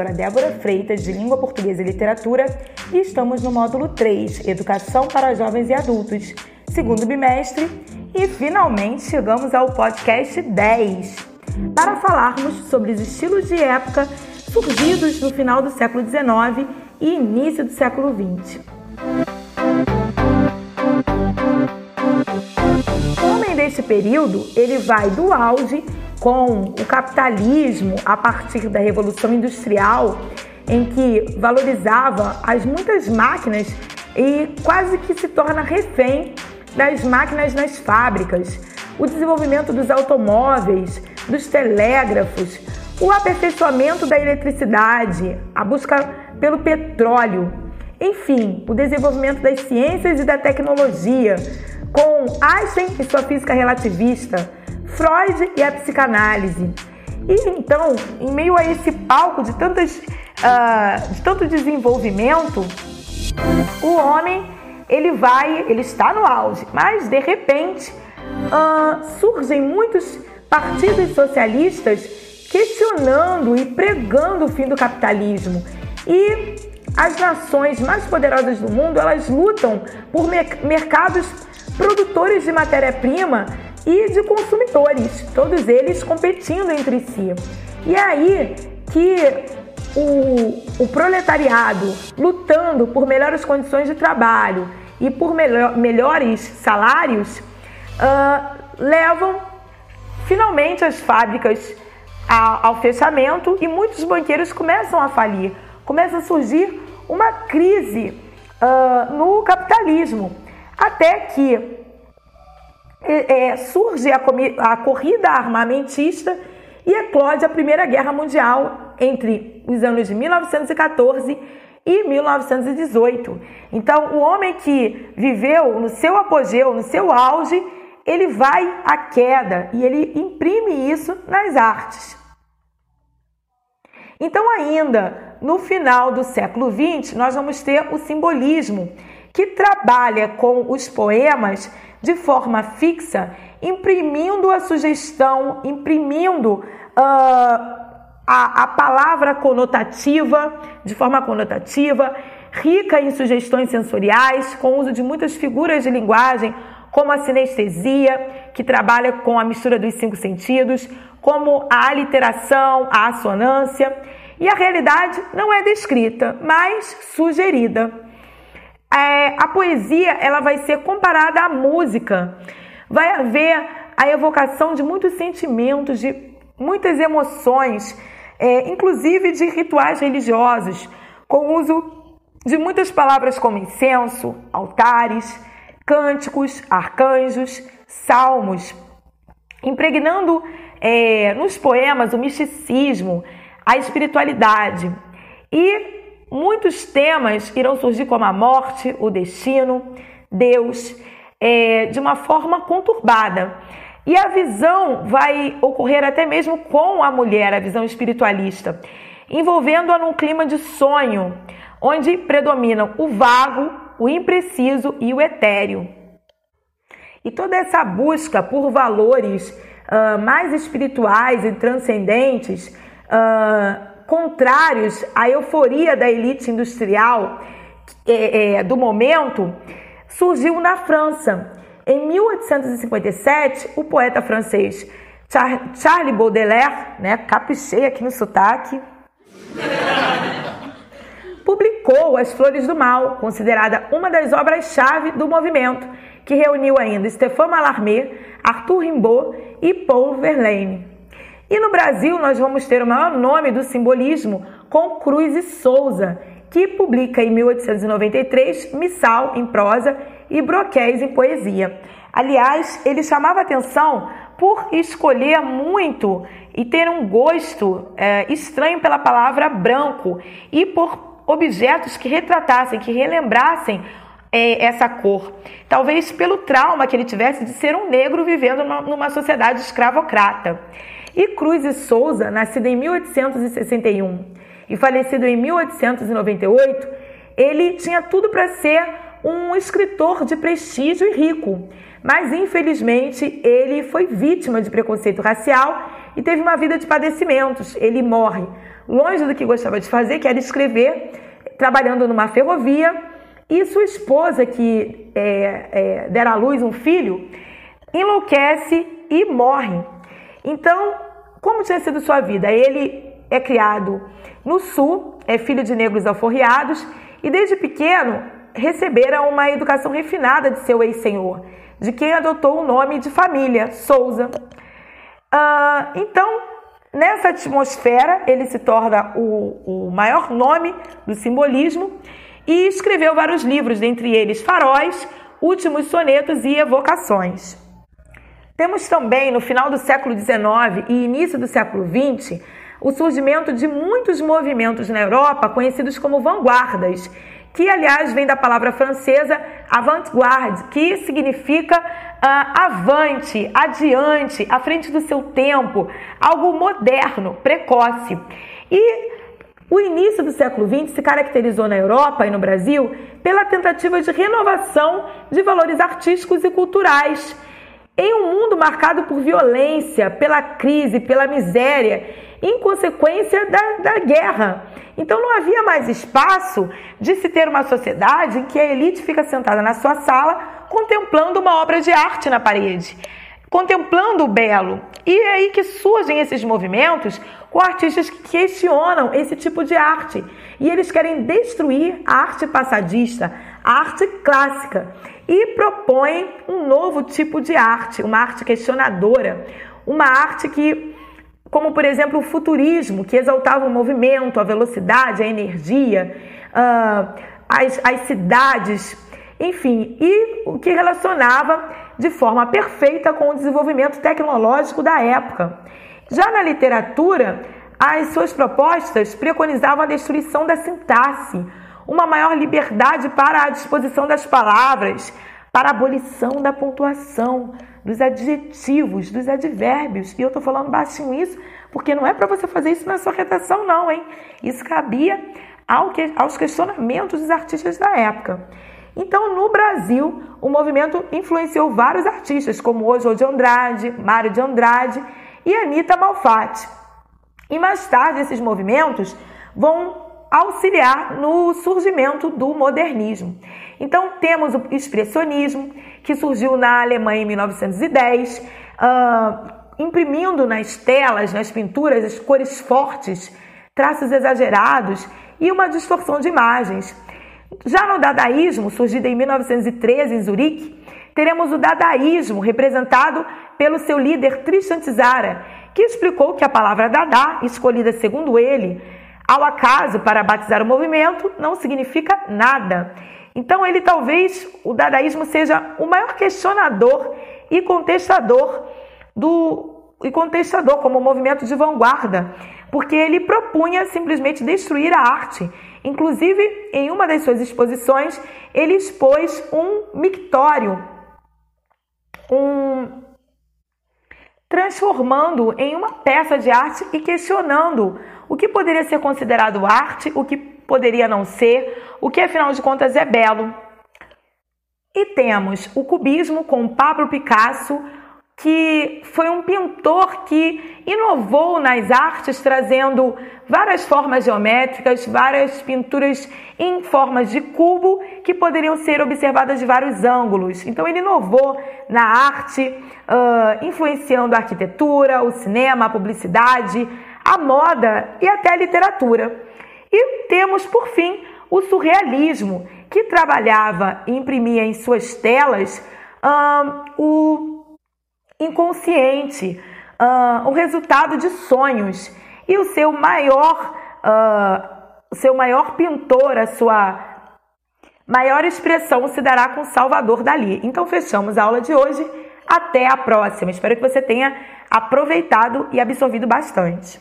professora Débora Freitas, de Língua Portuguesa e Literatura, e estamos no módulo 3, Educação para Jovens e Adultos, segundo bimestre, e finalmente chegamos ao podcast 10, para falarmos sobre os estilos de época surgidos no final do século XIX e início do século XX. O homem deste período, ele vai do auge com o capitalismo a partir da Revolução Industrial, em que valorizava as muitas máquinas e quase que se torna refém das máquinas nas fábricas, o desenvolvimento dos automóveis, dos telégrafos, o aperfeiçoamento da eletricidade, a busca pelo petróleo, enfim, o desenvolvimento das ciências e da tecnologia, com Einstein e sua física relativista, Freud e a psicanálise. E então, em meio a esse palco de, tantas, uh, de tanto desenvolvimento, o homem ele vai, ele está no auge, mas de repente uh, surgem muitos partidos socialistas questionando e pregando o fim do capitalismo. E as nações mais poderosas do mundo elas lutam por mercados produtores de matéria-prima e de consumidores, todos eles competindo entre si. E é aí que o, o proletariado lutando por melhores condições de trabalho e por melhor, melhores salários uh, levam finalmente as fábricas ao, ao fechamento e muitos banqueiros começam a falir. Começa a surgir uma crise uh, no capitalismo, até que é, é, surge a, a corrida armamentista e eclode a Primeira Guerra Mundial entre os anos de 1914 e 1918. Então, o homem que viveu no seu apogeu, no seu auge, ele vai à queda e ele imprime isso nas artes. Então, ainda no final do século XX, nós vamos ter o simbolismo, que trabalha com os poemas de forma fixa, imprimindo a sugestão, imprimindo uh, a, a palavra conotativa, de forma conotativa, rica em sugestões sensoriais, com uso de muitas figuras de linguagem, como a sinestesia, que trabalha com a mistura dos cinco sentidos, como a aliteração, a assonância. E a realidade não é descrita, mas sugerida é, a poesia ela vai ser comparada à música. Vai haver a evocação de muitos sentimentos, de muitas emoções, é, inclusive de rituais religiosos, com uso de muitas palavras como incenso, altares, cânticos, arcanjos, salmos, impregnando é, nos poemas o misticismo, a espiritualidade. E muitos temas irão surgir como a morte, o destino, Deus, é, de uma forma conturbada. E a visão vai ocorrer até mesmo com a mulher, a visão espiritualista, envolvendo-a num clima de sonho, onde predominam o vago, o impreciso e o etéreo. E toda essa busca por valores uh, mais espirituais e transcendentes uh, contrários à euforia da elite industrial é, é, do momento, surgiu na França. Em 1857, o poeta francês Char Charles Baudelaire, né, caprichei aqui no sotaque, publicou As Flores do Mal, considerada uma das obras-chave do movimento, que reuniu ainda Stéphane Mallarmé, Arthur Rimbaud e Paul Verlaine. E no Brasil nós vamos ter o maior nome do simbolismo com Cruz e Souza, que publica em 1893 Missal em prosa e Broquéis em poesia. Aliás, ele chamava atenção por escolher muito e ter um gosto é, estranho pela palavra branco e por objetos que retratassem, que relembrassem é, essa cor. Talvez pelo trauma que ele tivesse de ser um negro vivendo numa sociedade escravocrata. E Cruz e Souza, nascido em 1861 e falecido em 1898, ele tinha tudo para ser um escritor de prestígio e rico, mas infelizmente ele foi vítima de preconceito racial e teve uma vida de padecimentos. Ele morre longe do que gostava de fazer, que era escrever, trabalhando numa ferrovia, e sua esposa, que é, é, dera à luz um filho, enlouquece e morre. Então, como tinha sido sua vida? Ele é criado no sul, é filho de negros alforriados e desde pequeno recebera uma educação refinada de seu ex-senhor, de quem adotou o nome de família, Souza. Ah, então, nessa atmosfera, ele se torna o, o maior nome do simbolismo e escreveu vários livros, dentre eles Faróis, Últimos Sonetos e Evocações. Temos também, no final do século XIX e início do século XX, o surgimento de muitos movimentos na Europa conhecidos como vanguardas, que aliás vem da palavra francesa avant-garde, que significa uh, avante, adiante, à frente do seu tempo, algo moderno, precoce. E o início do século XX se caracterizou na Europa e no Brasil pela tentativa de renovação de valores artísticos e culturais. Em um mundo marcado por violência, pela crise, pela miséria em consequência da, da guerra. Então não havia mais espaço de se ter uma sociedade em que a elite fica sentada na sua sala contemplando uma obra de arte na parede, contemplando o belo. E é aí que surgem esses movimentos com artistas que questionam esse tipo de arte. E eles querem destruir a arte passadista, arte clássica, e propõem um novo tipo de arte, uma arte questionadora, uma arte que como por exemplo o futurismo, que exaltava o movimento, a velocidade, a energia, uh, as, as cidades, enfim, e o que relacionava de forma perfeita com o desenvolvimento tecnológico da época. Já na literatura, as suas propostas preconizavam a destruição da sintaxe, uma maior liberdade para a disposição das palavras, para a abolição da pontuação, dos adjetivos, dos advérbios. E eu estou falando baixinho isso porque não é para você fazer isso na sua redação, não, hein? Isso cabia ao que, aos questionamentos dos artistas da época. Então, no Brasil, o movimento influenciou vários artistas, como Oswald de Andrade, Mário de Andrade e Anita Malfatti. E mais tarde, esses movimentos vão auxiliar no surgimento do modernismo. Então, temos o expressionismo, que surgiu na Alemanha em 1910, uh, imprimindo nas telas, nas pinturas, as cores fortes, traços exagerados e uma distorção de imagens. Já no dadaísmo, surgido em 1913 em Zurique, teremos o dadaísmo, representado pelo seu líder Tristan Tzara, que explicou que a palavra Dada, escolhida segundo ele, ao acaso para batizar o movimento, não significa nada. Então ele talvez, o dadaísmo seja o maior questionador e contestador do e contestador como movimento de vanguarda, porque ele propunha simplesmente destruir a arte. Inclusive, em uma das suas exposições, ele expôs um mictório, um transformando em uma peça de arte e questionando o que poderia ser considerado arte, o que poderia não ser, o que afinal de contas é belo. E temos o cubismo com Pablo Picasso, que foi um pintor que inovou nas artes, trazendo várias formas geométricas, várias pinturas em formas de cubo que poderiam ser observadas de vários ângulos. Então, ele inovou na arte, uh, influenciando a arquitetura, o cinema, a publicidade, a moda e até a literatura. E temos, por fim, o surrealismo, que trabalhava e imprimia em suas telas o inconsciente, o resultado de sonhos. E o seu maior, uh, seu maior pintor, a sua maior expressão se dará com Salvador Dali. Então fechamos a aula de hoje. Até a próxima. Espero que você tenha aproveitado e absorvido bastante.